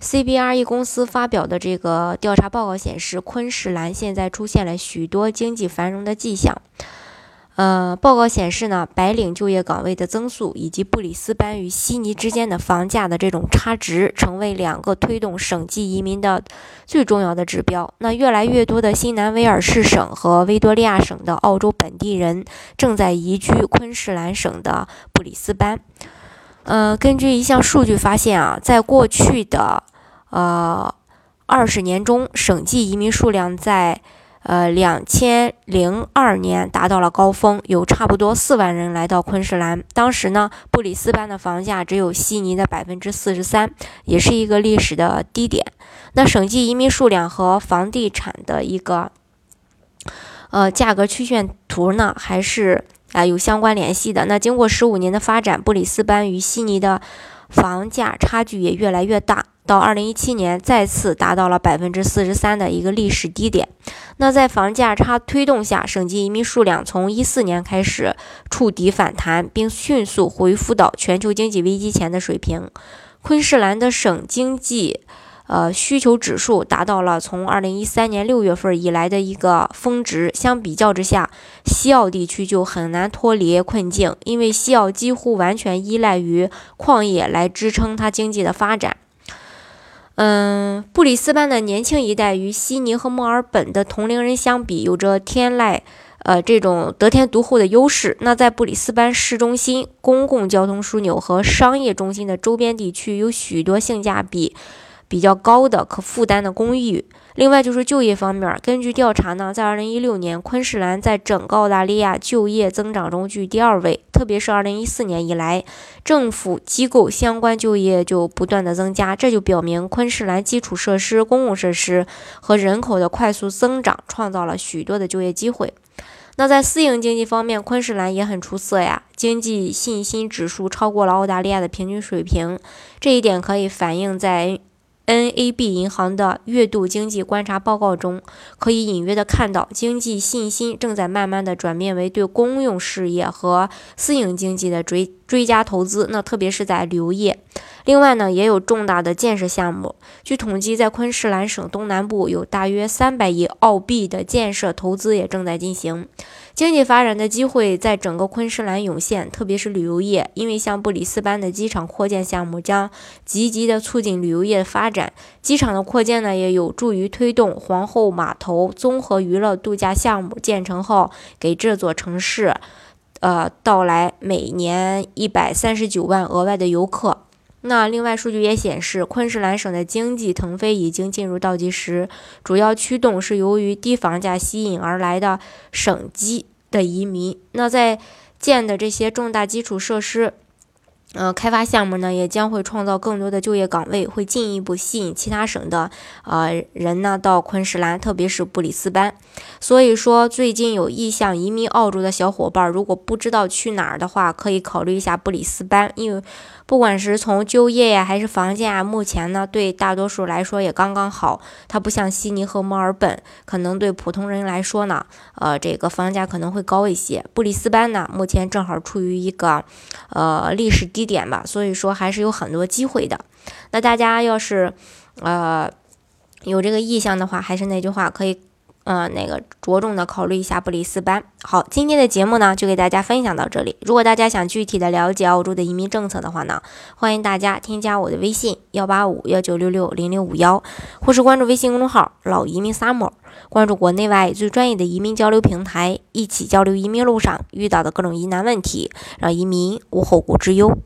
CBRE 公司发表的这个调查报告显示，昆士兰现在出现了许多经济繁荣的迹象。呃，报告显示呢，白领就业岗位的增速以及布里斯班与悉尼之间的房价的这种差值，成为两个推动省际移民的最重要的指标。那越来越多的新南威尔士省和维多利亚省的澳洲本地人正在移居昆士兰省的布里斯班。呃，根据一项数据发现啊，在过去的呃，二十年中，省际移民数量在呃两千零二年达到了高峰，有差不多四万人来到昆士兰。当时呢，布里斯班的房价只有悉尼的百分之四十三，也是一个历史的低点。那省际移民数量和房地产的一个呃价格曲线图呢，还是啊有相关联系的。那经过十五年的发展，布里斯班与悉尼的房价差距也越来越大。到二零一七年，再次达到了百分之四十三的一个历史低点。那在房价差推动下，省级移民数量从一四年开始触底反弹，并迅速恢复到全球经济危机前的水平。昆士兰的省经济呃需求指数达到了从二零一三年六月份以来的一个峰值。相比较之下，西澳地区就很难脱离困境，因为西澳几乎完全依赖于矿业来支撑它经济的发展。嗯，布里斯班的年轻一代与悉尼和墨尔本的同龄人相比，有着天籁，呃，这种得天独厚的优势。那在布里斯班市中心、公共交通枢纽和商业中心的周边地区，有许多性价比。比较高的可负担的公寓。另外就是就业方面，根据调查呢，在二零一六年，昆士兰在整个澳大利亚就业增长中居第二位。特别是二零一四年以来，政府机构相关就业就不断的增加，这就表明昆士兰基础设施、公共设施和人口的快速增长，创造了许多的就业机会。那在私营经济方面，昆士兰也很出色呀，经济信心指数超过了澳大利亚的平均水平，这一点可以反映在。NAB 银行的月度经济观察报告中，可以隐约的看到，经济信心正在慢慢的转变为对公用事业和私营经济的追追加投资。那特别是在旅游业。另外呢，也有重大的建设项目。据统计，在昆士兰省东南部有大约三百亿澳币的建设投资也正在进行。经济发展的机会在整个昆士兰涌现，特别是旅游业，因为像布里斯班的机场扩建项目将积极的促进旅游业的发展。机场的扩建呢，也有助于推动皇后码头综合娱乐度假项目建成后，给这座城市，呃，到来每年一百三十九万额外的游客。那另外数据也显示，昆士兰省的经济腾飞已经进入倒计时，主要驱动是由于低房价吸引而来的省级的移民。那在建的这些重大基础设施。呃，开发项目呢也将会创造更多的就业岗位，会进一步吸引其他省的呃人呢到昆士兰，特别是布里斯班。所以说，最近有意向移民澳洲的小伙伴，如果不知道去哪儿的话，可以考虑一下布里斯班，因为不管是从就业呀还是房价，目前呢对大多数来说也刚刚好。它不像悉尼和墨尔本，可能对普通人来说呢，呃，这个房价可能会高一些。布里斯班呢，目前正好处于一个呃历史低。一点吧，所以说还是有很多机会的。那大家要是呃有这个意向的话，还是那句话，可以呃那个着重的考虑一下布里斯班。好，今天的节目呢就给大家分享到这里。如果大家想具体的了解澳洲的移民政策的话呢，欢迎大家添加我的微信幺八五幺九六六零零五幺，或是关注微信公众号老移民 summer，关注国内外最专业的移民交流平台，一起交流移民路上遇到的各种疑难问题，让移民无后顾之忧。